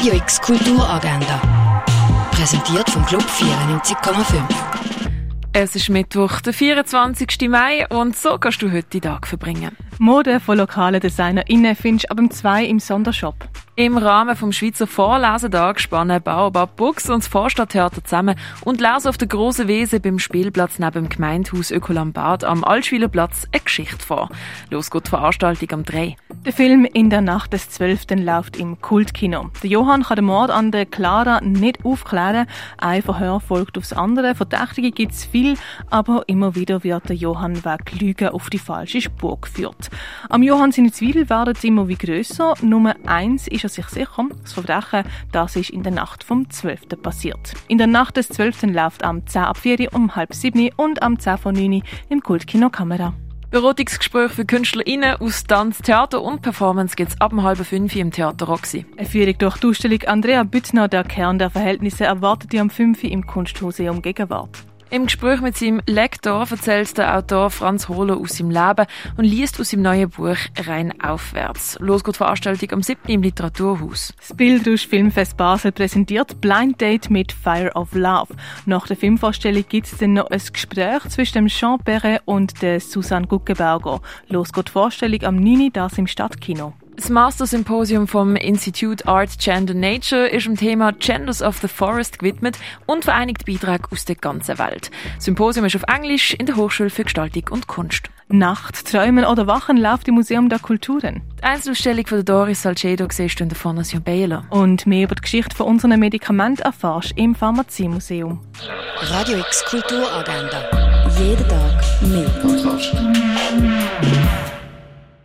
Radio X Kulturagenda. Präsentiert vom Club 94,5. Es ist Mittwoch, der 24. Mai und so kannst du heute den Tag verbringen. Mode von lokalen DesignerInnen findest du ab dem 2 im Sondershop. Im Rahmen vom Schweizer Vorlesetag spannen Baobab Books und das Vorstadttheater zusammen und lesen auf der grossen Wiese beim Spielplatz neben dem Gemeindehaus Ökolambard am Altschwiler Platz eine Geschichte vor. Los geht die Veranstaltung am 3. Der Film «In der Nacht des 12.» läuft im Kultkino. Der Johann kann den Mord an der Clara nicht aufklären. Ein Verhör folgt aufs andere. Verdächtige gibt es viel, aber immer wieder wird der Johann wegen Lügen auf die falsche Spur geführt. Am Johann seine Zweifel werden immer wie grösser. Nummer eins ist sich sicher, das Verbrechen, das ist in der Nacht vom 12. passiert. In der Nacht des 12. läuft am 10 ab 4 um halb 7 und am 10 vor 9 im Kultkino Kamera. Beratungsgespräch für KünstlerInnen aus Tanz, Theater und Performance gibt es ab halb fünf im Theater Roxy. Eine Führung durch die Ausstellung Andrea Büttner, der Kern der Verhältnisse, erwartet ihr am 5 im Kunstmuseum Gegenwart. Im Gespräch mit seinem Lektor erzählt der Autor Franz Hohler aus seinem Leben und liest aus seinem neuen Buch Rein aufwärts. Los geht die Veranstaltung am 7. im Literaturhaus. Das Bildrausch Filmfest Basel präsentiert Blind Date mit Fire of Love. Nach der Filmvorstellung gibt es dann noch ein Gespräch zwischen dem Jean Perret und der Susanne Guckenberger. Los geht die Vorstellung am 9. das im Stadtkino. Das Master Symposium vom Institute Art Gender Nature ist dem Thema Genders of the Forest gewidmet und vereinigt Beiträge aus der ganzen Welt. Das Symposium ist auf Englisch in der Hochschule für Gestaltung und Kunst. Nacht, Träumen oder Wachen läuft im Museum der Kulturen. Die Einzelausstellung von Doris Salcedo siehst du in der Fondation Baylor. Und mehr über die Geschichte von unseren Medikamenten erfährst im Pharmaziemuseum. Radio X Kulturagenda. Jeden Tag mehr.